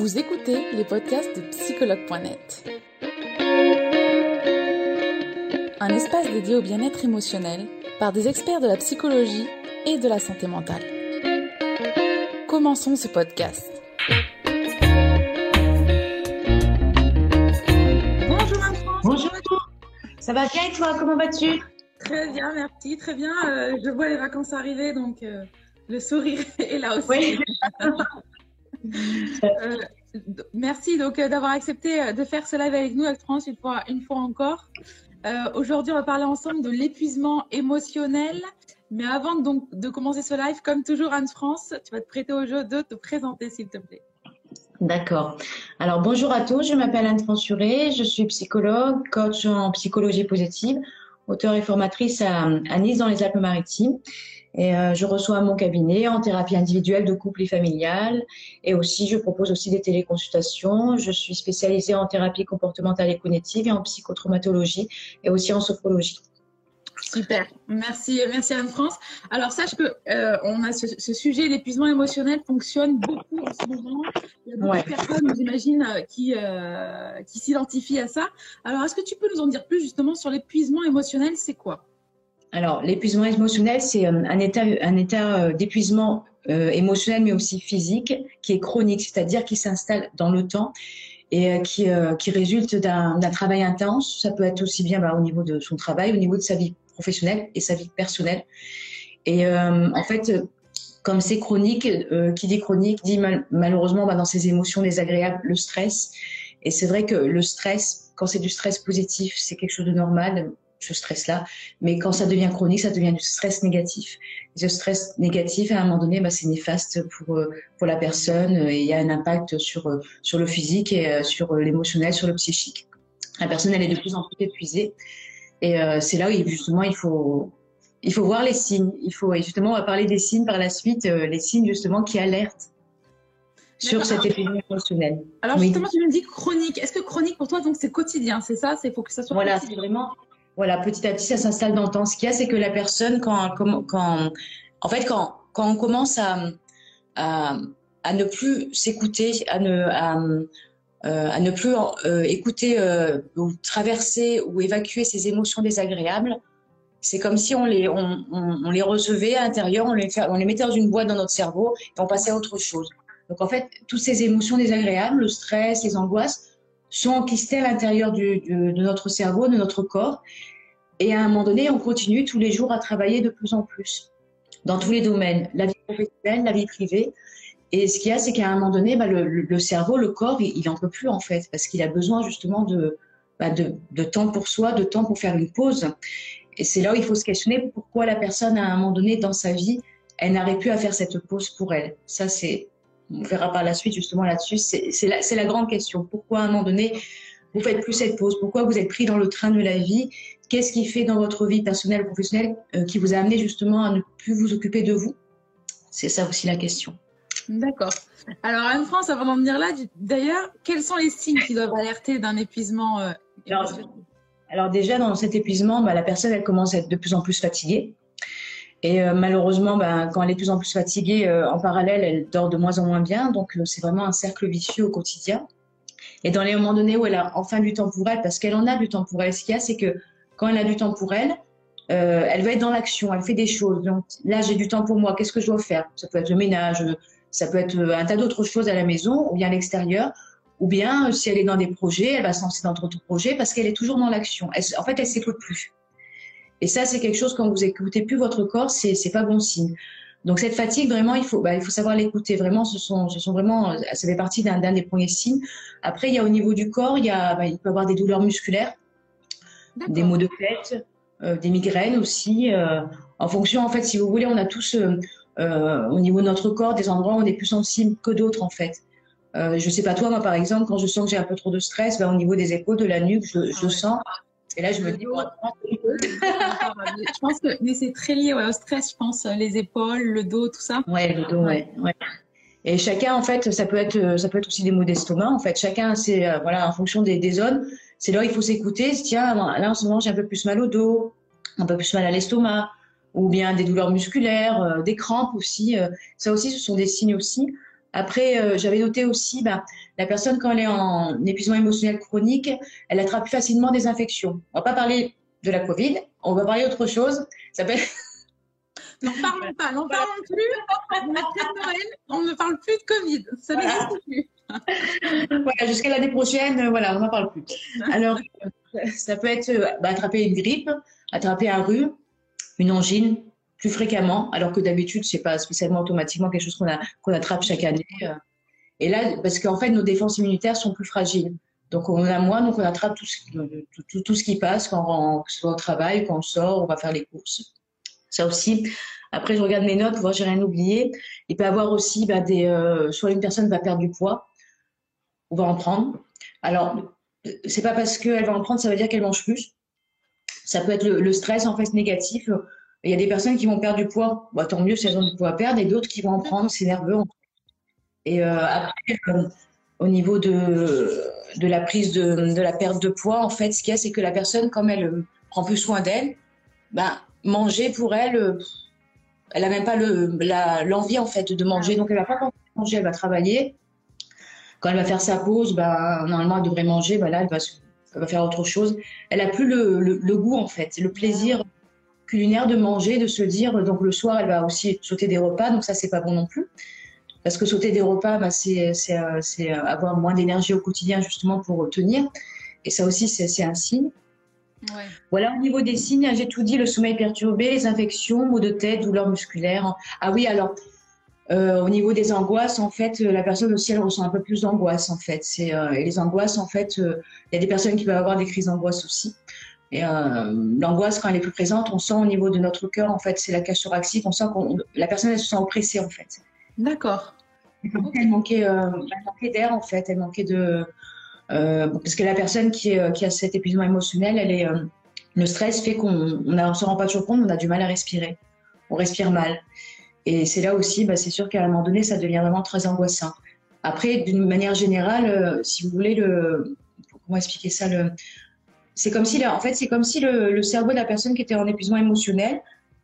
Vous écoutez les podcasts de psychologue.net. Un espace dédié au bien-être émotionnel par des experts de la psychologie et de la santé mentale. Commençons ce podcast. Bonjour Anne-France. Bonjour. Ça va bien et toi Comment vas-tu? Très bien, merci. Très bien. Euh, je vois les vacances arriver, donc euh, le sourire est là aussi. Oui. Euh, merci donc euh, d'avoir accepté euh, de faire ce live avec nous, Anne-France, une fois, une fois encore. Euh, Aujourd'hui, on va parler ensemble de l'épuisement émotionnel. Mais avant donc de commencer ce live, comme toujours, Anne-France, tu vas te prêter au jeu de te présenter, s'il te plaît. D'accord. Alors bonjour à tous, je m'appelle Anne Transuré, je suis psychologue, coach en psychologie positive, auteure et formatrice à Nice dans les Alpes-Maritimes. Et euh, je reçois à mon cabinet en thérapie individuelle de couple et familiale. Et aussi, je propose aussi des téléconsultations. Je suis spécialisée en thérapie comportementale et cognitive et en psychotraumatologie et aussi en sophrologie. Super, merci, merci Anne-France. Alors sache que euh, on a ce, ce sujet, l'épuisement émotionnel fonctionne beaucoup en ce moment. Il y a beaucoup Ouais. de personnes, j'imagine, qui, euh, qui s'identifient à ça. Alors est-ce que tu peux nous en dire plus justement sur l'épuisement émotionnel, c'est quoi? Alors, l'épuisement émotionnel, c'est euh, un état, un état euh, d'épuisement euh, émotionnel, mais aussi physique, qui est chronique, c'est-à-dire qui s'installe dans le temps et qui, qui résulte d'un travail intense. Ça peut être aussi bien bah, au niveau de son travail, au niveau de sa vie professionnelle et sa vie personnelle. Et en fait, comme c'est chronique, qui dit chronique dit mal- malheureusement bah, dans ses émotions désagréables le stress. Et c'est vrai que le stress, quand c'est du stress positif, c'est quelque chose de normal, ce stress-là. Mais quand ça devient chronique, ça devient du stress négatif. Et ce stress négatif, à un moment donné, bah, c'est néfaste pour, euh, pour la personne euh, et il y a un impact sur, euh, sur le physique et sur l'émotionnel, sur le psychique. La personne, elle est de plus en plus épuisée. Et euh, c'est là où justement il faut, il faut voir les signes. Il faut, et justement, on va parler des signes par la suite, euh, les signes justement qui alertent sur D'accord. cet épuisement émotionnel. Alors Oui. justement, tu me dis chronique. Est-ce que chronique pour toi, donc c'est quotidien, c'est ça? C'est faut que ça soit Voilà, c'est vraiment, voilà, petit à petit, ça s'installe dans le temps. Ce qu'il y a, c'est que la personne, quand, quand, en fait, quand, quand on commence à, à, ne plus s'écouter, à ne, à, euh, ne plus euh, écouter euh, ou traverser ou évacuer ces émotions désagréables, c'est comme si on les, on, les recevait à l'intérieur, on les, on les mettait dans une boîte dans notre cerveau et on passait à autre chose. Donc en fait, toutes ces émotions désagréables, le stress, les angoisses, sont enquistées à l'intérieur du, de notre cerveau, de notre corps. Et à un moment donné, on continue tous les jours à travailler de plus en plus dans tous les domaines, la vie professionnelle, la vie privée. Et ce qu'il y a, c'est qu'à un moment donné, bah, le, le- cerveau, le corps, il, il en peut plus en fait, parce qu'il a besoin justement de, bah, de, de temps pour soi, de temps pour faire une pause. Et c'est là où il faut se questionner pourquoi la personne, à un moment donné dans sa vie, elle n'arrive plus à faire cette pause pour elle. Ça, c'est, on verra par la suite justement là-dessus. C'est la, grande question. Pourquoi à un moment donné, vous faites plus cette pause? Pourquoi vous êtes pris dans le train de la vie? Qu'est-ce qui fait dans votre vie personnelle, professionnelle, euh, qui vous a amené justement à ne plus vous occuper de vous? C'est ça aussi la question. D'accord. Alors Anne-France, avant d'en venir là, d'ailleurs, quels sont les signes qui doivent alerter d'un épuisement euh, Alors déjà, dans cet épuisement, bah, la personne, elle commence à être de plus en plus fatiguée. Et euh, malheureusement, bah, quand elle est de plus en plus fatiguée, euh, en parallèle, elle dort de moins en moins bien. Donc, euh, c'est vraiment un cercle vicieux au quotidien. Et dans les moments donnés où elle a enfin du temps pour elle, parce qu'elle en a du temps pour elle, ce qu'il y a, c'est que quand elle a du temps pour elle, euh, elle va être dans l'action, elle fait des choses. Donc là, j'ai du temps pour moi, qu'est-ce que je dois faire? Ça peut être le ménage, ça peut être euh, un tas d'autres choses à la maison ou bien à l'extérieur. Ou bien, euh, si elle est dans des projets, elle va se lancer dans d'autres projets parce qu'elle est toujours dans l'action. En fait, elle s'écoute plus. Et ça, c'est quelque chose quand vous écoutez plus votre corps, c'est c'est pas bon signe. Donc cette fatigue, vraiment, il faut, bah, il faut savoir l'écouter. Vraiment, ce sont, ce sont vraiment, ça fait partie d'un des premiers signes. Après, il y a au niveau du corps, il y a, bah, il peut y avoir des douleurs musculaires, des maux de tête, euh, des migraines aussi. euh, en fonction, en fait, si vous voulez, on a tous euh, au niveau de notre corps des endroits où on est plus sensible que d'autres, en fait. Je sais pas toi, moi par exemple, quand je sens que j'ai un peu trop de stress, bah, au niveau des épaules, de la nuque, je, je Ah le sens. Et là, je me dis, bon, je pense que mais c'est très lié ouais, au stress, je pense, les épaules, le dos, tout ça. Ouais, le dos, ouais. ouais. Et chacun, en fait, ça peut être, euh, ça peut être aussi des maux d'estomac. En fait, chacun, c'est euh, voilà, en fonction des, des zones. C'est là où il faut s'écouter. Tiens, là en ce moment, j'ai un peu plus mal au dos, un peu plus mal à l'estomac, ou bien des douleurs musculaires, euh, des crampes aussi. euh, ça aussi, ce sont des signes aussi. Après, j'avais noté aussi, ben, la personne, quand elle est en épuisement émotionnel chronique, elle attrape plus facilement des infections. On va pas parler de la Covid, on va parler d'autre chose. Ça peut N'en parlons pas, n'en parlons plus. Noël, on ne parle plus de Covid. Ça n'existe plus. voilà, jusqu'à l'année prochaine, voilà, on n'en parle plus. Alors, ça peut être bah, attraper une grippe, attraper un rhume, une angine plus fréquemment, alors que d'habitude, c'est pas spécialement automatiquement quelque chose qu'on attrape chaque année. Et là, parce qu'en fait, nos défenses immunitaires sont plus fragiles. Donc, on a moins, donc on attrape tout ce, ce qui passe quand on, soit au travail, quand on sort, on va faire les courses. Ça aussi. Après, je regarde mes notes pour voir j'ai rien oublié. Il peut y avoir aussi bah, euh, soit une personne va perdre du poids, ou va en prendre. Alors, c'est pas parce qu'elle va en prendre, ça veut dire qu'elle mange plus. Ça peut être le, stress en fait négatif. Il y a des personnes qui vont perdre du poids, bah, tant mieux si elles ont du poids à perdre, et d'autres qui vont en prendre, c'est nerveux. Et euh, après, euh, au niveau de, de la prise de, de, la perte de poids, en fait, ce qu'il y a, c'est que la personne, comme elle euh, prend plus soin d'elle, ben, manger pour elle, elle n'a même pas l'envie en fait de manger, donc elle va pas manger, elle va travailler. Quand elle va faire sa pause, ben, normalement elle devrait manger, ben là elle va, faire autre chose. Elle a plus le, le, goût en fait, le plaisir culinaire de manger, de se dire. Donc le soir elle va aussi sauter des repas, donc ça c'est pas bon non plus. Parce que sauter des repas, bah, c'est avoir moins d'énergie au quotidien justement pour tenir. Et ça aussi, c'est un signe. Ouais. Voilà, au niveau des signes, j'ai tout dit, le sommeil perturbé, les infections, maux de tête, douleurs musculaires. Ah oui, alors, euh, au niveau des angoisses, en fait, la personne aussi, elle ressent un peu plus d'angoisse, en fait. Euh, et les angoisses, en fait, euh, il y a des personnes qui peuvent avoir des crises d'angoisse aussi. Et l'angoisse, quand elle est plus présente, on sent au niveau de notre cœur, en fait, c'est la cage thoracique, on sent que la personne, elle se sent oppressée, en fait. D'accord. Elle manquait, euh, d'air en fait, elle manquait de euh, parce que la personne qui, qui, a cet épuisement émotionnel, elle est euh, le stress fait qu'on ne se rend pas toujours compte, on a du mal à respirer, on respire mal. Et c'est là aussi, bah, c'est sûr qu'à un moment donné, ça devient vraiment très angoissant. Après, d'une manière générale, si vous voulez, le, comment expliquer ça le, c'est comme si, en fait, c'est comme si le, le, cerveau de la personne qui était en épuisement émotionnel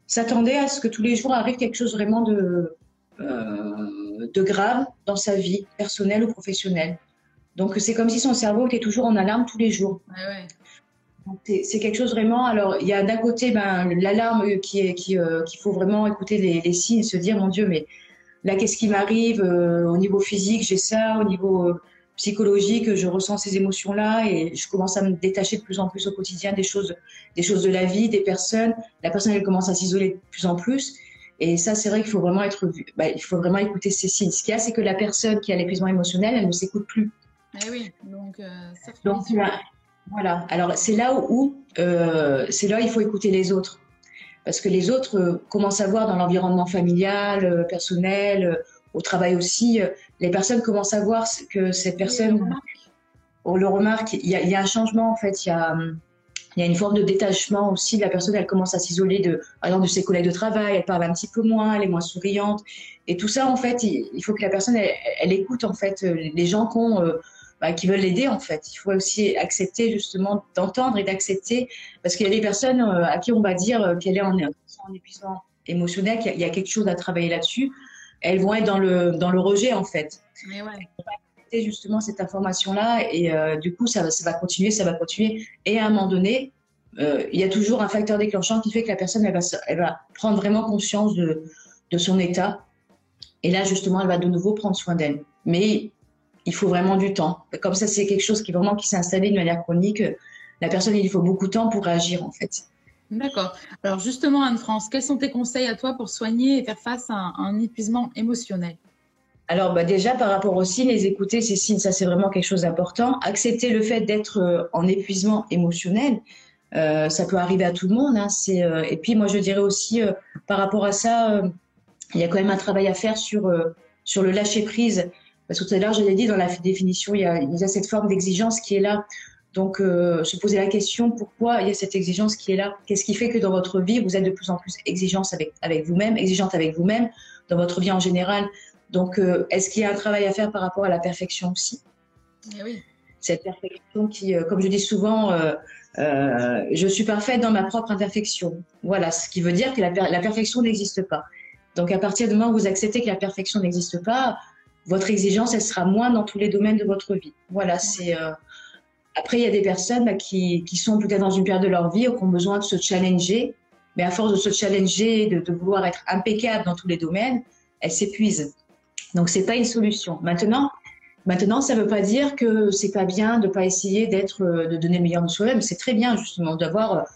s'attendait à ce que tous les jours arrive quelque chose vraiment de, euh, de grave dans sa vie personnelle ou professionnelle. Donc c'est comme si son cerveau était toujours en alarme tous les jours. C'est quelque chose vraiment. Alors il y a d'un côté ben, l'alarme qui est qui euh, qu'il faut vraiment écouter les, les, signes, se dire mon Dieu mais là qu'est-ce qui m'arrive euh, au niveau physique j'ai ça, au niveau psychologique je ressens ces émotions là et je commence à me détacher de plus en plus au quotidien des choses des choses de la vie, des personnes. La personne elle commence à s'isoler de plus en plus. Et ça, c'est vrai qu'il faut vraiment être, bah, il faut vraiment écouter ces signes. Ce qu'il y a, c'est que la personne qui a l'épuisement émotionnel, elle ne s'écoute plus. Eh oui, donc, euh, donc voilà. Alors c'est là où, euh, c'est là où il faut écouter les autres, parce que les autres euh, commencent à voir dans l'environnement familial, personnel, au travail aussi, les personnes commencent à voir que cette personne, on le remarque, il y, a, il y a un changement en fait. Il y a hum, il y a une forme de détachement aussi. La personne, elle commence à s'isoler de, de ses collègues de travail. Elle parle un petit peu moins, elle est moins souriante. Et tout ça, en fait, il, faut que la personne, elle, écoute en fait les gens qui, euh, bah, qui veulent l'aider en fait. Il faut aussi accepter justement d'entendre et d'accepter parce qu'il y a des personnes euh, à qui on va dire euh, qu'elle est en, en épuisement émotionnel, qu'il y, a quelque chose à travailler là-dessus. Elles vont être dans le dans le rejet en fait. Mais ouais justement cette information-là et euh, du coup ça, ça, va continuer, ça va continuer. Et à un moment donné, euh, il y a toujours un facteur déclenchant qui fait que la personne elle va, elle va prendre vraiment conscience de, de son état. Et là justement, elle va de nouveau prendre soin d'elle. Mais il faut vraiment du temps. Comme ça, c'est quelque chose qui vraiment qui s'est installé de manière chronique. La personne, il faut beaucoup de temps pour réagir en fait. D'accord. Alors justement, Anne-France, quels sont tes conseils à toi pour soigner et faire face à un épuisement émotionnel? Alors bah déjà par rapport aux signes, les écouter ces signes, ça c'est vraiment quelque chose d'important. Accepter le fait d'être euh, en épuisement émotionnel, euh, ça peut arriver à tout le monde. Hein, c'est, euh, et puis moi je dirais aussi par rapport à ça, il y a quand même un travail à faire sur sur le lâcher prise. Parce que tout à l'heure je l'ai dit dans la définition, il y a cette forme d'exigence qui est là. Donc se poser la question pourquoi il y a cette exigence qui est là? Qu'est-ce qui fait que dans votre vie vous êtes de plus en plus exigeante avec avec vous-même, exigeante avec vous-même, dans votre vie en général? Donc, euh, est-ce qu'il y a un travail à faire par rapport à la perfection aussi? Eh oui. Cette perfection qui, euh, comme je dis souvent, euh, je suis parfaite dans ma propre imperfection. Voilà, ce qui veut dire que la, perfection n'existe pas. Donc, à partir du moment où vous acceptez que la perfection n'existe pas, votre exigence, elle sera moins dans tous les domaines de votre vie. Voilà, c'est. Euh, après, il y a des personnes bah, qui, qui, sont peut-être dans une période de leur vie qui ont besoin de se challenger, mais à force de se challenger, de, de vouloir être impeccable dans tous les domaines, elles s'épuisent. Donc, c'est pas une solution. Maintenant, maintenant, ça ne veut pas dire que c'est pas bien de pas essayer d'être, euh, de donner le meilleur de soi-même. C'est très bien justement d'avoir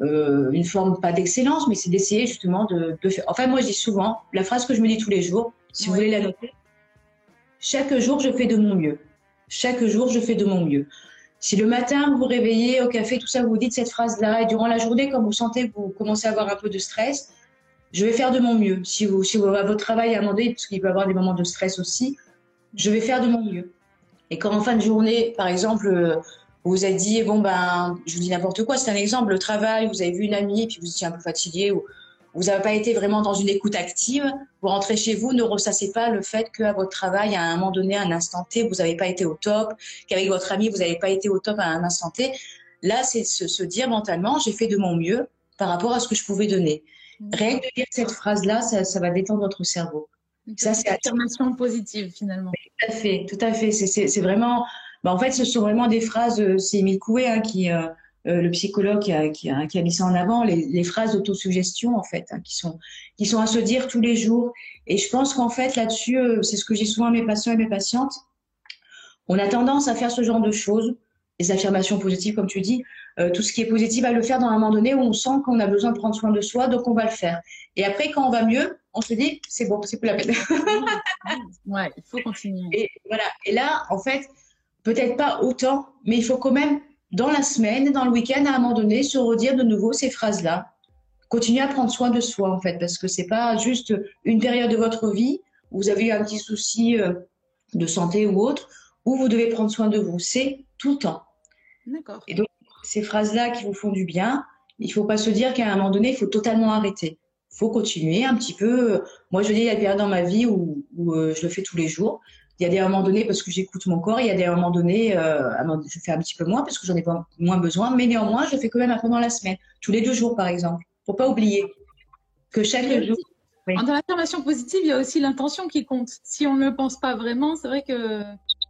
euh, une forme pas d'excellence, mais c'est d'essayer justement de, de, faire. Enfin, moi, je dis souvent la phrase que je me dis tous les jours. Si vous voulez la noter, chaque jour, je fais de mon mieux. Chaque jour, je fais de mon mieux. Si le matin, vous vous réveillez au café, tout ça, vous dites cette phrase-là, et durant la journée, quand vous sentez que vous commencez à avoir un peu de stress, je vais faire de mon mieux. Si vous, si votre travail à un moment donné, parce qu'il peut y avoir des moments de stress aussi, je vais faire de mon mieux. Et quand en fin de journée, par exemple, euh, vous vous êtes dit, bon, ben, je vous dis n'importe quoi, c'est un exemple, le travail, vous avez vu une amie, puis vous étiez un peu fatigué, ou vous n'avez pas été vraiment dans une écoute active, vous rentrez chez vous, ne ressassez pas le fait qu'à votre travail, à un moment donné, à un instant T, vous n'avez pas été au top, qu'avec votre ami, vous n'avez pas été au top à un instant T. Là, c'est se, se dire mentalement, j'ai fait de mon mieux par rapport à ce que je pouvais donner. Rien que de dire cette phrase-là, ça, ça, va détendre votre cerveau. Ça, c'est affirmation positive finalement. Tout à fait, tout à fait. C'est vraiment, bah, en fait, ce sont vraiment des phrases. Euh, c'est Émile Coué hein, qui, euh, euh, le psychologue qui a, qui, a, qui a, mis ça en avant, les, les phrases d'autosuggestion en fait, hein, qui sont qui sont à se dire tous les jours. Et je pense qu'en fait là-dessus, euh, c'est ce que j'ai souvent à mes patients et mes patientes. On a tendance à faire ce genre de choses, les affirmations positives comme tu dis, euh, tout ce qui est positif, à le faire dans un moment donné où on sent qu'on a besoin de prendre soin de soi, donc on va le faire. Et après, quand on va mieux, on se dit, c'est bon, c'est plus la peine. ouais, il faut continuer. Et voilà. Et là, en fait, peut-être pas autant, mais il faut quand même, dans la semaine, dans le week-end, à un moment donné, se redire de nouveau ces phrases-là. Continuer à prendre soin de soi, en fait, parce que c'est pas juste une période de votre vie où vous avez eu un petit souci euh, de santé ou autre, où vous devez prendre soin de vous. C'est tout le temps. D'accord. Et donc, ces phrases-là qui vous font du bien, il ne faut pas se dire qu'à un moment donné, il faut totalement arrêter. Il faut continuer un petit peu. Moi, je dis, il y a des périodes dans ma vie où, où euh, je le fais tous les jours. Il y a des moments donnés parce que j'écoute mon corps. Il y a des moments donnés, euh, je fais un petit peu moins parce que j'en ai pas moins besoin. Mais néanmoins, je fais quand même un peu dans la semaine, tous les deux jours, par exemple. Faut pas oublier que chaque jour. Oui. Dans l'affirmation positive, il y a aussi l'intention qui compte. Si on ne le pense pas vraiment, c'est vrai que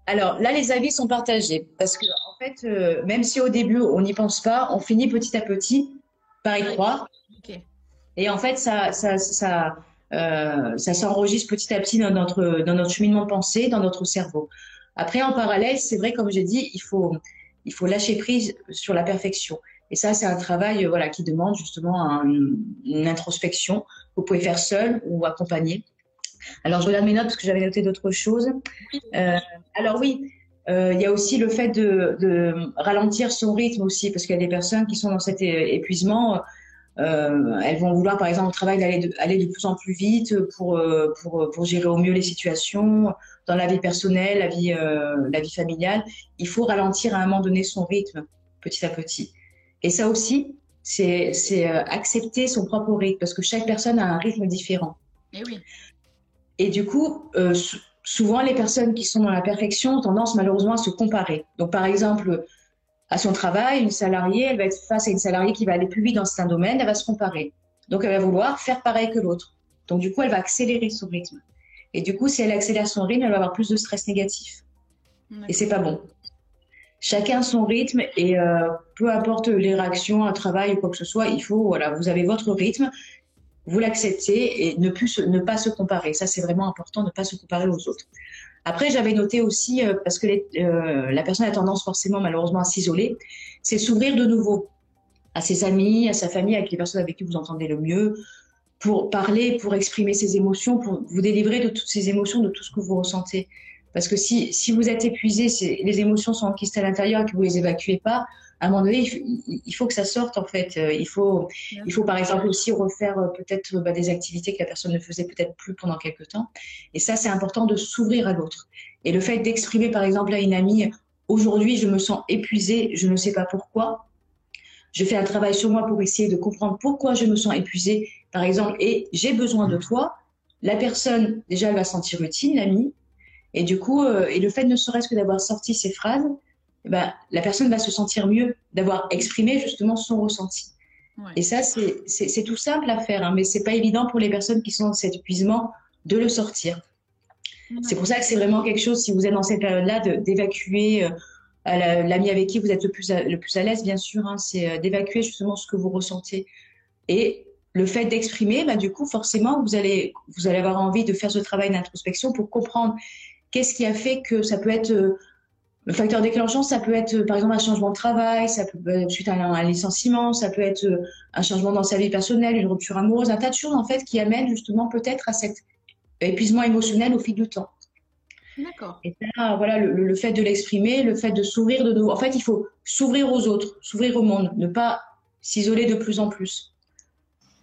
alors là, les avis sont partagés parce que en fait, euh, même si au début on n'y pense pas, on finit petit à petit par y croire. Okay. Et en fait, ça, ça, ça, euh, ça s'enregistre petit à petit dans notre dans notre cheminement de pensée, dans notre cerveau. Après, en parallèle, c'est vrai, comme j'ai dit, il faut il faut lâcher prise sur la perfection. Et ça, c'est un travail voilà qui demande justement un, une introspection que vous pouvez faire seul ou accompagné. Alors, je regarde mes notes parce que j'avais noté d'autres choses. Euh, alors oui, euh, il y a aussi le fait de, de, ralentir son rythme aussi, parce qu'il y a des personnes qui sont dans cet épuisement. Euh, elles vont vouloir, par exemple, au travail, d'aller de, aller de plus en plus vite pour, euh, pour, pour gérer au mieux les situations, dans la vie personnelle, la vie, euh, la vie familiale. Il faut ralentir à un moment donné son rythme, petit à petit. Et ça aussi, c'est accepter son propre rythme, parce que chaque personne a un rythme différent. Et oui. Et du coup, euh, souvent, les personnes qui sont dans la perfection ont tendance malheureusement à se comparer. Donc, par exemple, à son travail, une salariée, elle va être face à une salariée qui va aller plus vite dans certains domaines, elle va se comparer. Donc, elle va vouloir faire pareil que l'autre. Donc, du coup, elle va accélérer son rythme. Et du coup, si elle accélère son rythme, elle va avoir plus de stress négatif. Et c'est pas bon. Chacun son rythme et euh, peu importe les réactions, un travail ou quoi que ce soit, il faut, voilà, vous avez votre rythme vous l'acceptez et ne, plus ne pas se comparer. Ça, c'est vraiment important, ne pas se comparer aux autres. Après, j'avais noté aussi, euh, parce que les, euh, la personne a tendance forcément malheureusement à s'isoler, c'est s'ouvrir de nouveau à ses amis, à sa famille, avec les personnes avec qui vous entendez le mieux, pour parler, pour exprimer ses émotions, pour vous délivrer de toutes ces émotions, de tout ce que vous ressentez. Parce que si, si vous êtes épuisé, les émotions sont enquistées à l'intérieur et que vous les évacuez pas, à un moment donné, il faut, que ça sorte en fait. Euh, il faut, il faut par exemple aussi refaire euh, peut-être bah, des activités que la personne ne faisait peut-être plus pendant quelques temps. Et ça, c'est important de s'ouvrir à l'autre. Et le fait d'exprimer par exemple à une amie, aujourd'hui, je me sens épuisée, je ne sais pas pourquoi. Je fais un travail sur moi pour essayer de comprendre pourquoi je me sens épuisée, par exemple, et j'ai besoin de toi. La personne, déjà, elle va sentir utile, l'amie. Et du coup, euh, et le fait ne serait-ce que d'avoir sorti ces phrases, ben, la personne va se sentir mieux d'avoir exprimé justement son ressenti. Ouais. Et ça, c'est tout simple à faire, hein, mais c'est pas évident pour les personnes qui sont dans cet épuisement de le sortir. C'est pour ça que c'est vraiment quelque chose, si vous êtes dans cette période-là, d'évacuer l'ami avec qui vous êtes le plus à, le plus à l'aise, bien sûr, hein, c'est d'évacuer justement ce que vous ressentez. Et le fait d'exprimer, bah, du coup, forcément, vous allez, vous allez avoir envie de faire ce travail d'introspection pour comprendre qu'est-ce qui a fait que ça peut être euh, le facteur déclenchant, ça peut être par exemple un changement de travail, ça peut être suite à un, licenciement, ça peut être euh, un changement dans sa vie personnelle, une rupture amoureuse, un tas de choses en fait qui amènent justement peut-être à cet épuisement émotionnel au fil du temps. D'accord. Et là, voilà, le, le fait de l'exprimer, le fait de s'ouvrir de nouveau. En fait, il faut s'ouvrir aux autres, s'ouvrir au monde, ne pas s'isoler de plus en plus.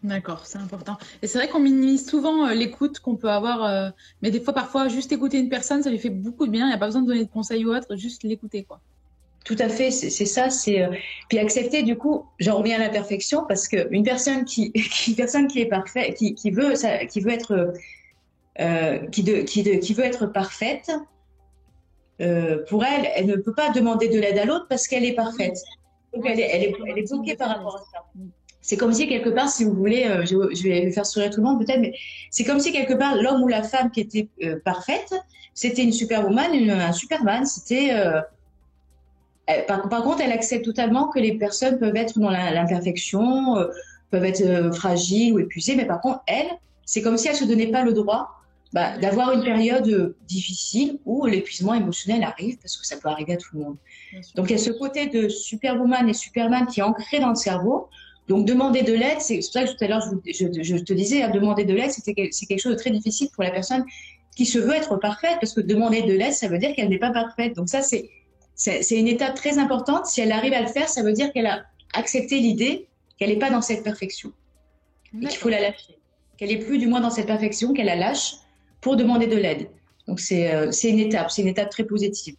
D'accord, c'est important. Et c'est vrai qu'on minimise souvent euh, l'écoute qu'on peut avoir, euh, mais des fois, parfois, juste écouter une personne, ça lui fait beaucoup de bien. Il n'y a pas besoin de donner de conseils ou autre, juste l'écouter, quoi. Tout à fait, c'est ça. C'est euh, puis accepter. Du coup, j'en reviens à la perfection parce que une personne qui, qui personne qui est parfaite, qui, qui veut, ça, qui veut être, qui, de, qui, de, qui veut être parfaite, pour elle, elle ne peut pas demander de l'aide à l'autre parce qu'elle est parfaite. Donc elle est, elle est, elle est bloquée par rapport à ça c'est comme si quelque part, si vous voulez, euh, je, vais faire sourire tout le monde peut-être, mais c'est comme si quelque part l'homme ou la femme qui était euh, parfaite, c'était une superwoman, une, un superman, c'était. Euh, par, contre, elle accepte totalement que les personnes peuvent être dans l'imperfection, peuvent être fragiles ou épuisées, mais par contre, elle, c'est comme si elle se donnait pas le droit bah, d'avoir une période difficile où l'épuisement émotionnel arrive, parce que ça peut arriver à tout le monde. Donc il y a ce côté de superwoman et superman qui est ancré dans le cerveau, donc demander de l'aide, c'est pour ça que tout à l'heure je, te disais, hein, demander de l'aide, c'est quelque chose de très difficile pour la personne qui se veut être parfaite, parce que demander de l'aide, ça veut dire qu'elle n'est pas parfaite. Donc ça, c'est une étape très importante. Si elle arrive à le faire, ça veut dire qu'elle a accepté l'idée qu'elle n'est pas dans cette perfection et qu'il faut la lâcher, qu'elle n'est plus du moins dans cette perfection, qu'elle la lâche pour demander de l'aide. Donc c'est euh, une étape, c'est une étape très positive.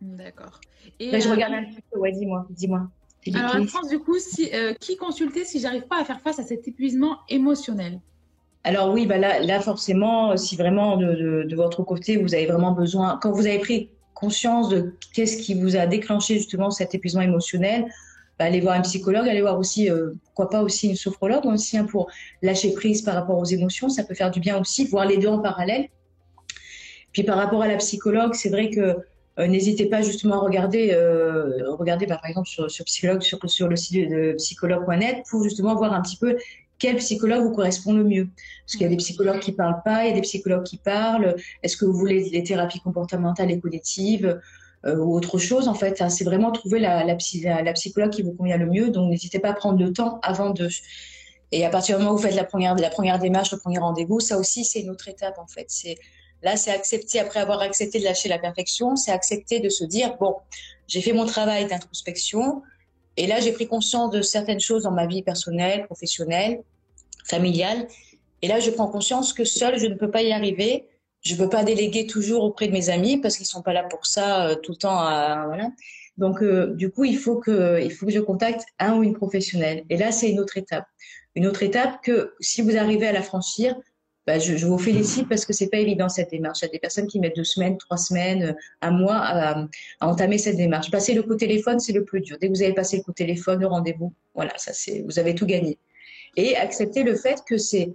D'accord. Là, je euh, regarde un petit peu. Ouais, dis-moi, dis-moi. Alors, en France, du coup, si, euh, qui consulter si j'arrive pas à faire face à cet épuisement émotionnel? Alors oui, bah là, là, forcément, si vraiment de, de, votre côté, vous avez vraiment besoin, quand vous avez pris conscience de qu'est-ce qui vous a déclenché justement cet épuisement émotionnel, bah, allez voir un psychologue, allez voir aussi, euh, pourquoi pas aussi une sophrologue aussi hein, pour lâcher prise par rapport aux émotions, ça peut faire du bien aussi, voir les deux en parallèle. Puis par rapport à la psychologue, c'est vrai que n'hésitez pas justement à regarder, euh, regarder bah, par exemple sur, psychologue, sur, le site de psychologue.net pour justement voir un petit peu quel psychologue vous correspond le mieux. Parce qu'il y a des psychologues qui parlent pas, il y a des psychologues qui parlent. Est-ce que vous voulez les thérapies comportementales et cognitives euh, ou autre chose En fait, c'est vraiment trouver la, psychologue qui vous convient le mieux. Donc, n'hésitez pas à prendre le temps avant de. Et à partir du moment où vous faites la première, la première démarche, le premier rendez-vous, ça aussi, c'est une autre étape en fait. C'est Là, c'est accepter, après avoir accepté de lâcher la perfection, c'est accepter de se dire, bon, j'ai fait mon travail d'introspection, et là, j'ai pris conscience de certaines choses dans ma vie personnelle, professionnelle, familiale, et là, je prends conscience que seule, je ne peux pas y arriver, je ne peux pas déléguer toujours auprès de mes amis, parce qu'ils ne sont pas là pour ça euh, tout le temps, voilà. Donc, euh, du coup, il faut, que, il faut que je contacte un ou une professionnelle. Et là, c'est une autre étape. Une autre étape que si vous arrivez à la franchir, bah, je, vous félicite parce que c'est pas évident cette démarche. Il y a des personnes qui mettent deux semaines, trois semaines, un mois à, entamer cette démarche. Passer le coup téléphone, c'est le plus dur. Dès que vous avez passé le coup téléphone, le rendez-vous, voilà, ça c'est, vous avez tout gagné. Et accepter le fait que c'est,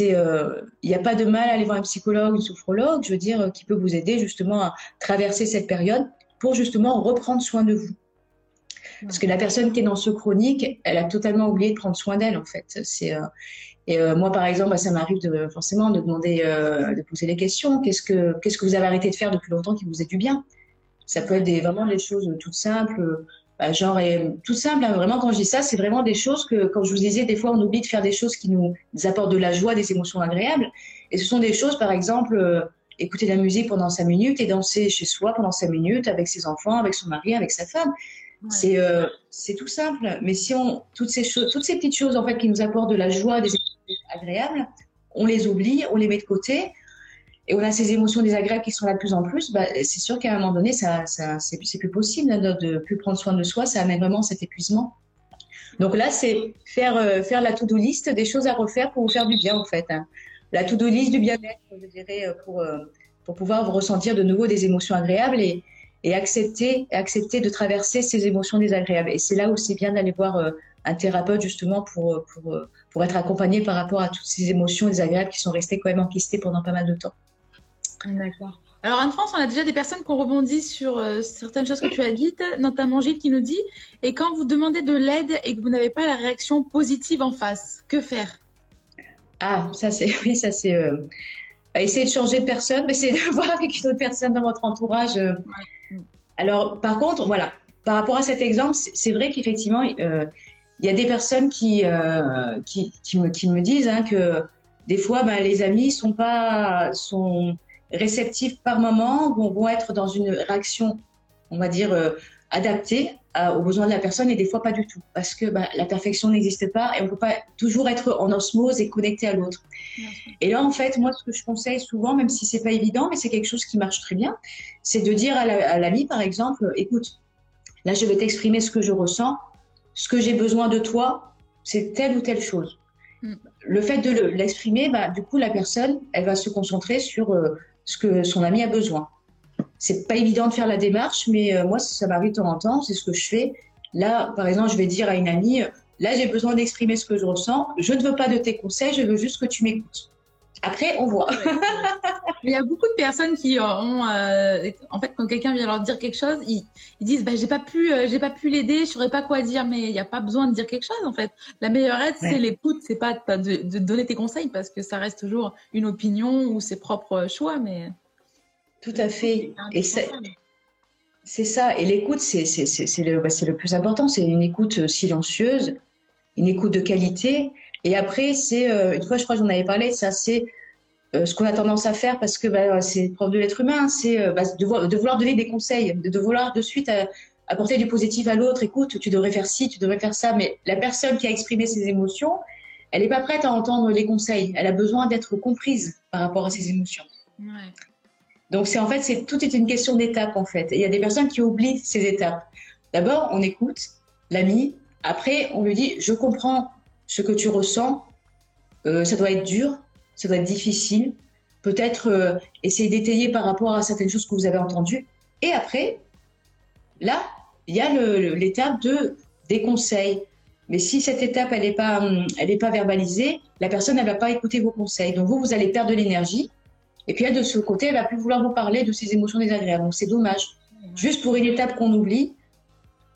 euh, il n'y a pas de mal à aller voir un psychologue, une sophrologue, je veux dire, qui peut vous aider justement à traverser cette période pour justement reprendre soin de vous. Parce que la personne qui est dans ce chronique, elle a totalement oublié de prendre soin d'elle, en fait. C'est, euh, et euh, moi, par exemple, bah, ça m'arrive de, forcément de demander, euh, de poser des questions. Qu'est-ce que, qu'est-ce que vous avez arrêté de faire depuis longtemps qui vous est du bien? Ça peut être des, vraiment des choses toutes simples. Bah, genre, et, tout simple, hein, vraiment, quand je dis ça, c'est vraiment des choses que, comme je vous disais, des fois, on oublie de faire des choses qui nous apportent de la joie, des émotions agréables. Et ce sont des choses, par exemple, euh, écouter de la musique pendant cinq minutes et danser chez soi pendant cinq minutes avec ses enfants, avec son mari, avec sa femme. C'est c'est tout simple, mais si on toutes ces choses, toutes ces petites choses en fait qui nous apportent de la joie, des agréables, on les oublie, on les met de côté, et on a ces émotions désagréables qui sont là de plus en plus, bah, c'est sûr qu'à un moment donné, ça, c'est plus possible hein, de, plus prendre soin de soi, ça amène vraiment cet épuisement. Donc là, c'est faire, euh, faire la to-do list des choses à refaire pour vous faire du bien, en fait. Hein. La to-do list du bien-être, je dirais, euh, pour, euh, pour pouvoir vous ressentir de nouveau des émotions agréables et, et accepter, accepter de traverser ces émotions désagréables. Et c'est là où c'est bien d'aller voir un thérapeute justement pour, pour, pour être accompagné par rapport à toutes ces émotions désagréables qui sont restées quand même enquistées pendant pas mal de temps. D'accord. Alors, en France, on a déjà des personnes qui ont rebondi sur euh, certaines choses que tu as dites, notamment Gilles qui nous dit Et quand vous demandez de l'aide et que vous n'avez pas la réaction positive en face, que faire? Ah, ça c'est. Oui, ça c'est. Euh, essayer de changer de personne, mais de voir avec une autre personne dans votre entourage. Euh. Alors, par contre, voilà, par rapport à cet exemple, c'est vrai qu'effectivement, il y a des personnes qui, qui, qui, me, qui me disent hein, que des fois, ben, les amis sont pas. sont réceptifs par moment, vont, vont être dans une réaction, on va dire, euh, adaptée aux besoins de la personne et des fois pas du tout. Parce que bah, la perfection n'existe pas et on ne peut pas toujours être en osmose et connecté à l'autre. Et là, en fait, moi, ce que je conseille souvent, même si c'est pas évident, mais c'est quelque chose qui marche très bien, c'est de dire à l'ami, par exemple, écoute, là, je vais t'exprimer ce que je ressens, ce que j'ai besoin de toi, c'est telle ou telle chose. Mm. Le fait de l'exprimer, bah, du coup, la personne, elle va se concentrer sur euh, ce que son ami a besoin. C'est pas évident de faire la démarche, mais euh, moi, ça m'arrive de temps en temps, c'est ce que je fais. Là, par exemple, je vais dire à une amie, là, j'ai besoin d'exprimer ce que je ressens, je ne veux pas de tes conseils, je veux juste que tu m'écoutes. Après, on voit. Il y a beaucoup de personnes qui ont, euh, en fait, quand quelqu'un vient leur dire quelque chose, ils, disent, bah, j'ai pas pu, euh, j'ai pas pu l'aider, je saurais pas quoi dire, mais il n'y a pas besoin de dire quelque chose, en fait. La meilleure aide, c'est l'écoute, c'est pas de, de, donner tes conseils parce que ça reste toujours une opinion ou ses propres choix, mais. Tout à fait. Et c'est ça. Et l'écoute, c'est le, bah, le plus important. C'est une écoute euh, silencieuse, une écoute de qualité. Et après, c'est, euh, une fois, je crois que j'en avais parlé, ça, c'est euh, ce qu'on a tendance à faire parce que bah, c'est propre de l'être humain, c'est bah, de, de, vouloir donner des conseils, de, vouloir de suite apporter du positif à l'autre. Écoute, tu devrais faire ci, tu devrais faire ça. Mais la personne qui a exprimé ses émotions, elle n'est pas prête à entendre les conseils. Elle a besoin d'être comprise par rapport à ses émotions. Ouais. Donc c'est en fait c'est tout est une question d'étapes en fait. Et il y a des personnes qui oublient ces étapes. D'abord on écoute l'ami, après on lui dit je comprends ce que tu ressens, euh, ça doit être dur, ça doit être difficile, peut-être euh, essayer d'étayer par rapport à certaines choses que vous avez entendues. Et après là il y a l'étape de des conseils. Mais si cette étape elle n'est pas elle n'est pas verbalisée, la personne elle va pas écouter vos conseils. Donc vous vous allez perdre de l'énergie et puis elle, de ce côté, elle va plus vouloir vous parler de ses émotions désagréables. Donc c'est dommage. Juste pour une étape qu'on oublie.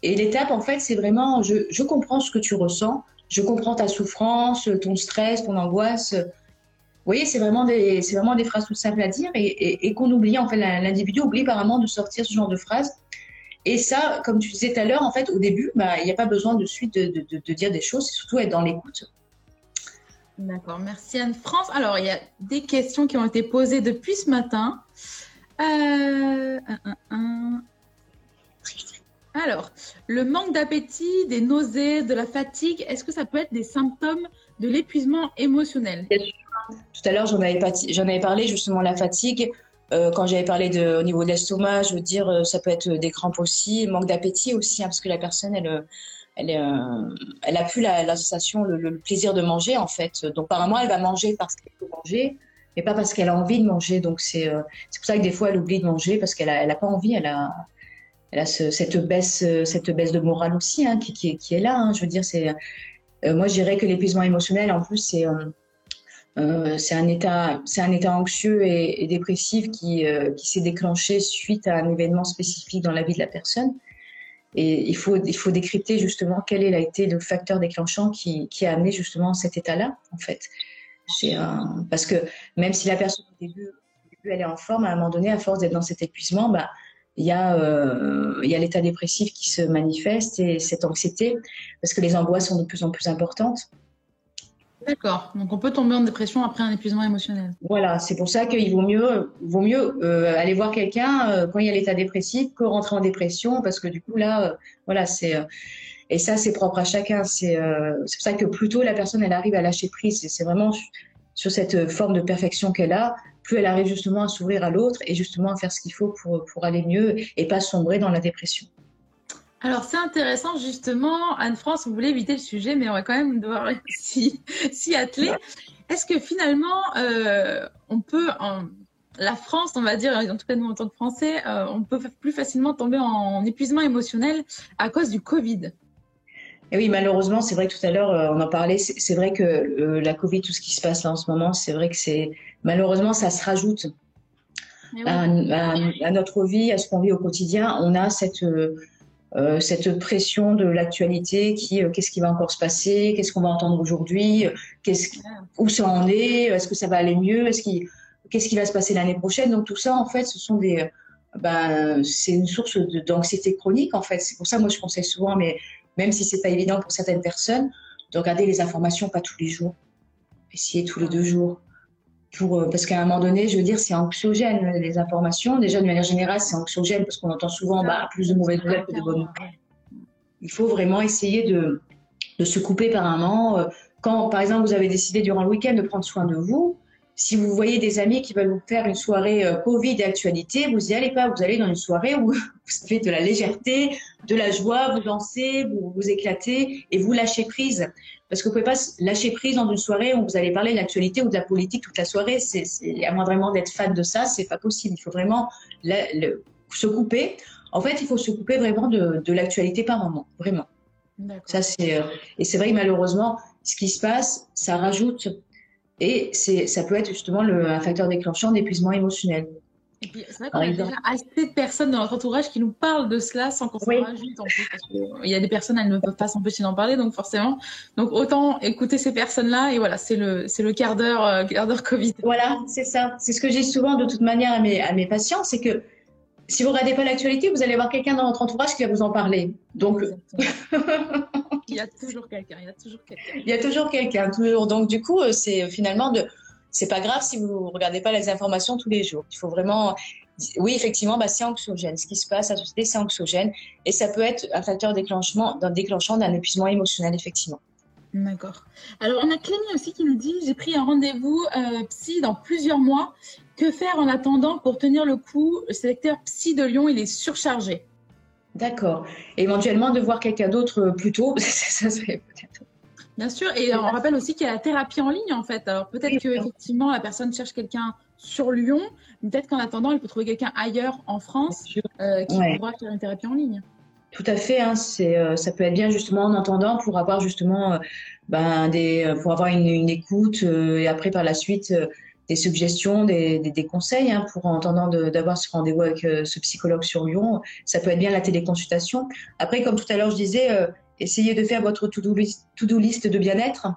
Et l'étape, en fait, c'est vraiment, je, comprends ce que tu ressens, je comprends ta souffrance, ton stress, ton angoisse. Vous voyez, c'est vraiment des, vraiment des phrases tout simples à dire et, qu'on oublie. En fait, l'individu oublie apparemment de sortir ce genre de phrases. Et ça, comme tu disais tout à l'heure, en fait, au début, bah, il n'y a pas besoin de suite de, de dire des choses, c'est surtout être dans l'écoute. D'accord, merci Anne-France. Alors, il y a des questions qui ont été posées depuis ce matin. Euh, Alors, le manque d'appétit, des nausées, de la fatigue, est-ce que ça peut être des symptômes de l'épuisement émotionnel? Tout à l'heure, j'en avais, parlé justement la fatigue. Euh, quand j'avais parlé de, au niveau de l'estomac, je veux dire, euh, ça peut être des crampes aussi, manque d'appétit aussi, hein, parce que la personne, elle, elle, euh, a plus la, sensation, le, plaisir de manger en fait. Donc apparemment, elle va manger parce qu'elle peut manger, mais pas parce qu'elle a envie de manger. Donc c'est euh, pour ça que des fois, elle oublie de manger parce qu'elle n'a pas envie. Cette baisse, cette baisse de morale aussi hein, qui, est là. Hein. Je veux dire, euh, moi je dirais que l'épuisement émotionnel, en plus, c'est c'est un état, anxieux et, dépressif qui, s'est déclenché suite à un événement spécifique dans la vie de la personne. Et il faut, décrypter justement quel a été le facteur déclenchant qui, a amené justement cet état-là, en fait. Parce que même si la personne au début, elle est en forme, à un moment donné, à force d'être dans cet épuisement, bah, il y a, euh, il y a l'état dépressif qui se manifeste et cette anxiété, parce que les angoisses sont de plus en plus importantes. D'accord. Donc on peut tomber en dépression après un épuisement émotionnel. Voilà, c'est pour ça qu'il vaut mieux, vaut mieux euh, aller voir quelqu'un euh, quand il y a l'état dépressif que rentrer en dépression, parce que du coup là, voilà, c'est et ça c'est propre à chacun. C'est pour ça que plutôt la personne elle arrive à lâcher prise. C'est vraiment sur cette forme de perfection qu'elle a, plus elle arrive justement à s'ouvrir à l'autre et justement à faire ce qu'il faut pour pour aller mieux et pas sombrer dans la dépression. Alors c'est intéressant justement, Anne-France, on voulait éviter le sujet, mais on va quand même devoir s'y, atteler. Est-ce que finalement, euh, on peut, en, la France, on va dire, en tout cas nous en tant que Français, euh, on peut plus facilement tomber en épuisement émotionnel à cause du Covid? Et oui, malheureusement, c'est vrai que tout à l'heure, euh, on en parlait, c'est vrai que la Covid, tout ce qui se passe là en ce moment, c'est vrai que c'est malheureusement, ça se rajoute à, notre vie, à ce qu'on vit au quotidien, on a cette, euh, cette pression de l'actualité qui euh, qu'est-ce qui va encore se passer, qu'est-ce qu'on va entendre aujourd'hui, qu'est-ce où ça en est, est-ce que ça va aller mieux, est-ce qu'est-ce qui va se passer l'année prochaine. Donc tout ça en fait, ce sont des ben, c'est une source d'anxiété chronique en fait. C'est pour ça moi je conseille souvent, mais même si c'est pas évident pour certaines personnes, de regarder les informations pas tous les jours, essayer tous les deux jours. Pour, euh, parce qu'à un moment donné, je veux dire, c'est anxiogène les informations. Déjà, de manière générale, c'est anxiogène parce qu'on entend souvent bah, plus de mauvaises nouvelles que de bonnes nouvelles. Il faut vraiment essayer de, de se couper par un moment. Euh, quand, par exemple, vous avez décidé durant le week-end de prendre soin de vous, si vous voyez des amis qui veulent vous faire une soirée euh, Covid et actualité, vous n'y allez pas. Vous allez dans une soirée où vous avez de la légèreté, de la joie, vous dansez, vous vous éclatez et vous lâchez prise. Parce que vous pouvez pas lâcher prise dans une soirée où vous allez parler de l'actualité ou de la politique toute la soirée. C'est, à moins vraiment d'être fan de ça, c'est pas possible. Il faut vraiment se couper. En fait, il faut se couper vraiment de, de l'actualité par moment, vraiment. Ça c'est euh, et c'est vrai que malheureusement, ce qui se passe, ça rajoute et ça peut être justement le, un facteur déclenchant d'épuisement émotionnel. Et puis, c'est vrai qu'on a déjà assez de personnes dans notre entourage qui nous parlent de cela sans qu'on oui. s'en rajoute en plus. Parce il y a des personnes, elles ne peuvent pas s'empêcher d'en parler, donc forcément. Donc, autant écouter ces personnes-là. Et voilà, c'est le, c'est le quart d'heure, euh, quart d'heure Covid. Voilà, c'est ça. C'est ce que j'ai souvent de toute manière à mes, à mes patients, c'est que si vous regardez pas l'actualité, vous allez avoir quelqu'un dans votre entourage qui va vous en parler. Donc, il y a toujours quelqu'un. Il y a toujours quelqu'un. Il y a toujours quelqu'un, toujours. Donc, du coup, euh, c'est finalement de. C'est pas grave si vous regardez pas les informations tous les jours. Il faut vraiment. Oui, effectivement, bah, c'est anxiogène. Ce qui se passe à la société, c'est anxiogène. Et ça peut être un facteur déclenchement, d'un déclenchant d'un épuisement émotionnel, effectivement. D'accord. Alors, on a Clémy aussi qui nous dit J'ai pris un rendez-vous euh, psy dans plusieurs mois. Que faire en attendant pour tenir le coup? Le secteur psy de Lyon, il est surchargé. D'accord. Éventuellement, de voir quelqu'un d'autre euh, plus tôt, ça serait peut-être. Bien sûr, et on rappelle aussi qu'il y a la thérapie en ligne en fait. Alors peut-être que effectivement la personne cherche quelqu'un sur Lyon, peut-être qu'en attendant, il peut trouver quelqu'un ailleurs en France euh, qui pourra faire une thérapie en ligne. Tout à fait, hein, euh, ça peut être bien justement en attendant pour avoir justement ben, des, pour avoir une, une écoute et après par la suite des suggestions, des, conseils hein, pour en attendant d'avoir ce rendez-vous avec euh, ce psychologue sur Lyon. Ça peut être bien la téléconsultation. Après, comme tout à l'heure je disais, euh, essayez de faire votre to-do list, to list, de bien-être.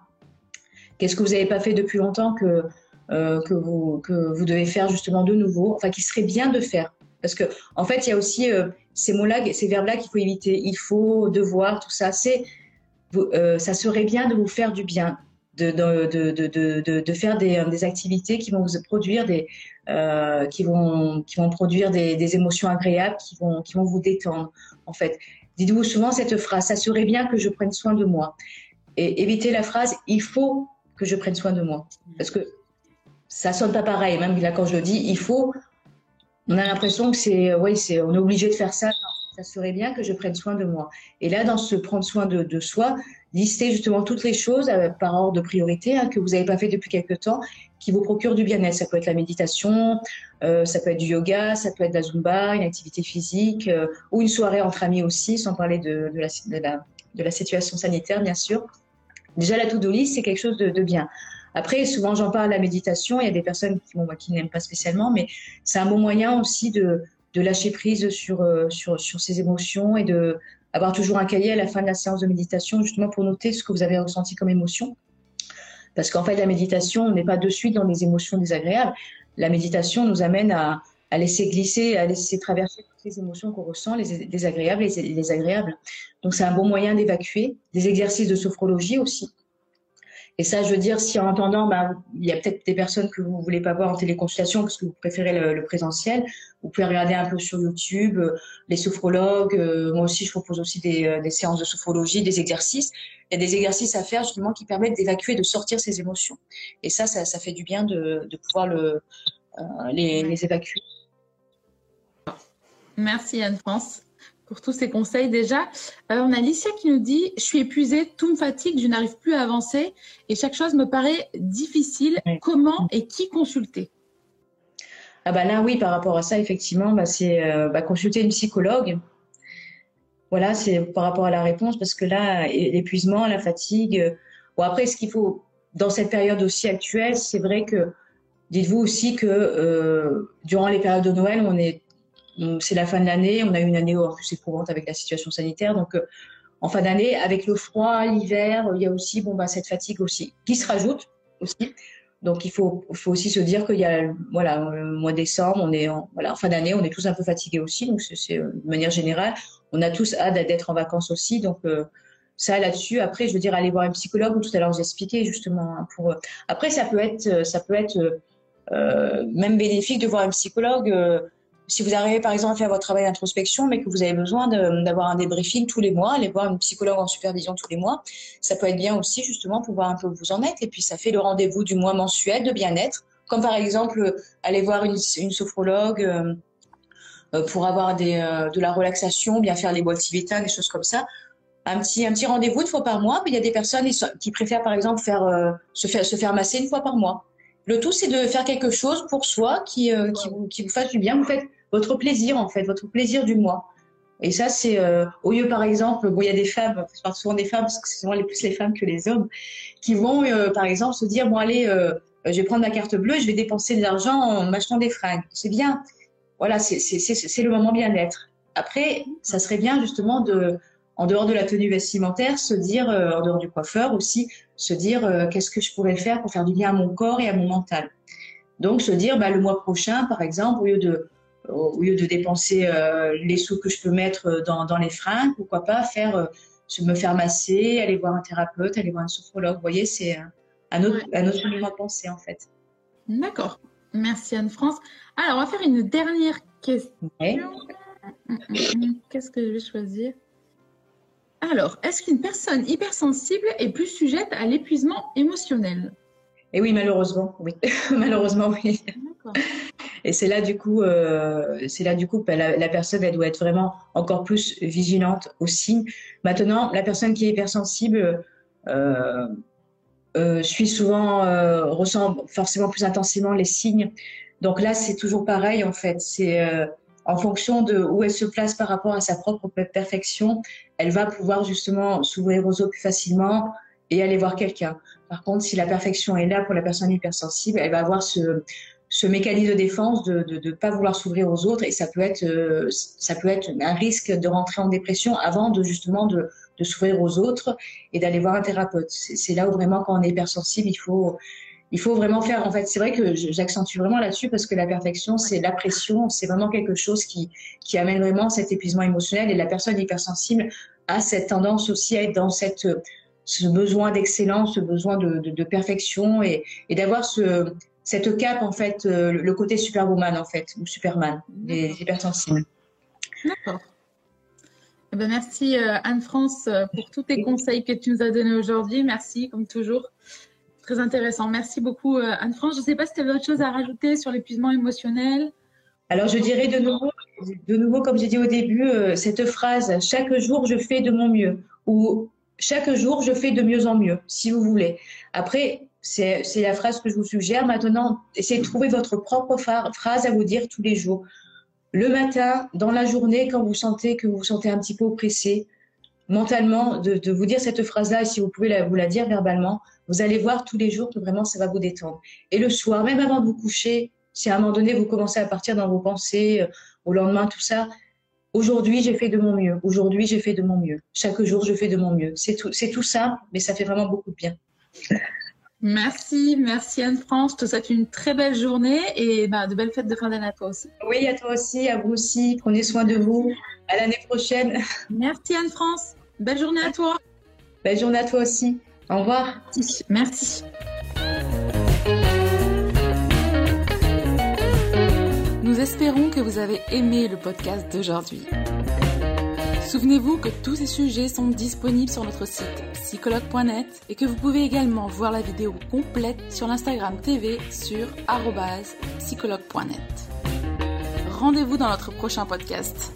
Qu'est-ce que vous n'avez pas fait depuis longtemps que, euh, que vous devez faire justement de nouveau, enfin qui serait bien de faire. Parce que en fait, il y a aussi ces mots-là, ces verbes-là qu'il faut éviter. Il faut, devoir, tout ça. C'est, ça serait bien de vous faire du bien de, de, de, de, faire des, des, activités qui vont vous produire des, euh, qui vont, qui vont produire des, émotions agréables, qui vont, qui vont vous détendre. En fait, dites-vous souvent cette phrase ça serait bien que je prenne soin de moi. Et évitez la phrase il faut que je prenne soin de moi. Parce que ça sonne pas pareil, même là quand je le dis il faut, on a l'impression que c'est, oui, c'est, on est obligé de faire ça. ça serait bien que je prenne soin de moi. Et là, dans ce prendre soin de, de soi, lister justement toutes les choses euh, par ordre de priorité hein, que vous n'avez pas fait depuis quelque temps qui vous procurent du bien-être. Ça peut être la méditation, euh, ça peut être du yoga, ça peut être la zumba, une activité physique euh, ou une soirée entre amis aussi, sans parler de, la, situation sanitaire bien sûr. Déjà la to-do list c'est quelque chose de, bien. Après, souvent j'en parle la méditation. Il y a des personnes qui, qui n'aiment pas spécialement, mais c'est un bon moyen aussi de, de lâcher prise sur, sur, sur ses émotions et de, avoir toujours un cahier à la fin de la séance de méditation, justement pour noter ce que vous avez ressenti comme émotion. Parce qu'en fait, la méditation, on n'est pas de suite dans les émotions désagréables. La méditation nous amène à, laisser glisser, à laisser traverser toutes les émotions qu'on ressent, les désagréables et les agréables. Donc, c'est un bon moyen d'évacuer. Des exercices de sophrologie aussi. Et ça, je veux dire, si en entendant, ben, il y a peut-être des personnes que vous voulez pas voir en téléconsultation parce que vous préférez le, présentiel, vous pouvez regarder un peu sur YouTube euh, les sophrologues. Euh, moi aussi, je propose aussi des, euh, des, séances de sophrologie, des exercices. Il y a des exercices à faire justement qui permettent d'évacuer, de sortir ces émotions. Et ça, ça, fait du bien de, pouvoir le, les, les évacuer. Merci Anne-France pour tous ces conseils déjà. Euh, on a Alicia qui nous dit Je suis épuisée, tout me fatigue, je n'arrive plus à avancer et chaque chose me paraît difficile. Comment et qui consulter? Ah bah Là, oui, par rapport à ça, effectivement, bah, c'est euh, bah, consulter une psychologue. Voilà, c'est par rapport à la réponse parce que là, l'épuisement, la fatigue. Bon, après, ce qu'il faut, dans cette période aussi actuelle, c'est vrai que dites-vous aussi que durant les périodes de Noël, on est, c'est la fin de l'année, on a eu une année en plus éprouvante avec la situation sanitaire, donc en fin d'année, avec le froid, l'hiver, il y a aussi bon, bah, cette fatigue aussi qui se rajoute aussi. Donc il faut, faut aussi se dire qu'il y a voilà le mois de décembre, on est en, voilà en fin d'année, on est tous un peu fatigués aussi. Donc c'est de manière générale, on a tous hâte d'être en vacances aussi. Donc euh, ça là-dessus. Après, je veux dire aller voir un psychologue. Tout à l'heure j'expliquais justement hein, pour. Après ça peut être ça peut être euh, même bénéfique de voir un psychologue. Euh, si vous arrivez par exemple à faire votre travail d'introspection, mais que vous avez besoin d'avoir un débriefing tous les mois, aller voir une psychologue en supervision tous les mois, ça peut être bien aussi justement pour voir un peu où vous en êtes. Et puis ça fait le rendez-vous du mois mensuel de bien-être, comme par exemple aller voir une, sophrologue euh, euh, pour avoir des, euh, de la relaxation, bien faire les bols tibétains, des choses comme ça. Un petit, un petit rendez-vous une fois par mois. Mais il y a des personnes qui préfèrent par exemple faire, se, faire, se faire masser une fois par mois. Le tout, c'est de faire quelque chose pour soi qui, qui, vous, qui vous fasse du bien. Vous faites votre plaisir en fait, votre plaisir du mois. Et ça, c'est euh, au lieu, par exemple, bon, il y a des femmes, je parle souvent des femmes parce que c'est souvent les plus les femmes que les hommes, qui vont, euh, par exemple, se dire bon allez, euh, je vais prendre ma carte bleue, je vais dépenser de l'argent en m'achetant des fringues. C'est bien, voilà, c'est le moment bien-être. Après, ça serait bien justement de, en dehors de la tenue vestimentaire, se dire, en dehors du coiffeur aussi, se dire qu'est-ce que je pourrais faire pour faire du bien à mon corps et à mon mental. Donc se dire, bah, le mois prochain, par exemple, au lieu de au lieu de dépenser euh, les sous que je peux mettre dans, dans les fringues, pourquoi pas faire, euh, me faire masser, aller voir un thérapeute, aller voir un sophrologue. Vous voyez, c'est un autre, un autre mouvement de pensée en fait. D'accord. Merci Anne-France. Alors, on va faire une dernière question. Qu'est-ce que je vais choisir? Alors, est-ce qu'une personne hypersensible est plus sujette à l'épuisement émotionnel? Et oui, malheureusement, oui. malheureusement, oui. Et c'est là du coup, euh, c'est là du coup, bah, la, personne doit être vraiment encore plus vigilante aussi. Maintenant, la personne qui est hypersensible euh, euh, suit souvent, euh, ressent forcément plus intensément les signes. Donc là, c'est toujours pareil en fait. C'est en fonction de où elle se place par rapport à sa propre perfection, elle va pouvoir justement s'ouvrir aux autres plus facilement et aller voir quelqu'un. Par contre, si la perfection est là pour la personne hypersensible, elle va avoir ce, ce mécanisme de défense de ne pas vouloir s'ouvrir aux autres et ça peut être euh, ça peut être un risque de rentrer en dépression avant de justement de, de s'ouvrir aux autres et d'aller voir un thérapeute. C'est là où vraiment quand on est hypersensible, il faut il faut vraiment faire en fait c'est vrai que j'accentue vraiment là-dessus parce que la perfection c'est la pression, c'est vraiment quelque chose qui qui amène vraiment cet épuisement émotionnel et la personne hypersensible a cette tendance aussi à être dans cette ce besoin d'excellence, ce besoin de, de, de perfection et, et d'avoir ce, cette cape, en fait, euh, le côté Superwoman, en fait, ou Superman, les hypersensibles. D'accord. Eh ben, merci euh, Anne-France euh, pour tous tes conseils que tu nous as donnés aujourd'hui. Merci, comme toujours. Très intéressant. Merci beaucoup Anne-France. Je ne sais pas si tu avais autre chose à rajouter sur l'épuisement émotionnel. Alors je dirais de nouveau, de nouveau comme j'ai dit au début, cette phrase chaque jour je fais de mon mieux ou chaque jour je fais de mieux en mieux, si vous voulez. Après, c'est la phrase que je vous suggère. Maintenant, essayez de trouver votre propre phrase à vous dire tous les jours. Le matin, dans la journée, quand vous sentez que vous vous sentez un petit peu oppressé, mentalement, de, vous dire cette phrase-là, si vous pouvez vous la dire verbalement, vous allez voir tous les jours que vraiment ça va vous détendre. Et le soir, même avant de vous coucher, si à un moment donné vous commencez à partir dans vos pensées, euh, au lendemain, tout ça, aujourd'hui j'ai fait de mon mieux. Aujourd'hui j'ai fait de mon mieux. Chaque jour je fais de mon mieux. C'est tout, tout simple, mais ça fait vraiment beaucoup de bien. Merci, merci Anne-France. Je te souhaite une très belle journée et bah, de belles fêtes de fin d'année à toi aussi. Oui, à toi aussi, à vous aussi. Prenez soin de vous. À l'année prochaine. Merci Anne-France. Belle journée à toi. Belle journée à toi aussi. Au revoir. Merci. Nous espérons que vous avez aimé le podcast d'aujourd'hui. Souvenez-vous que tous ces sujets sont disponibles sur notre site psychologue.net et que vous pouvez également voir la vidéo complète sur l'Instagram TV sur psychologue.net. Rendez-vous dans notre prochain podcast.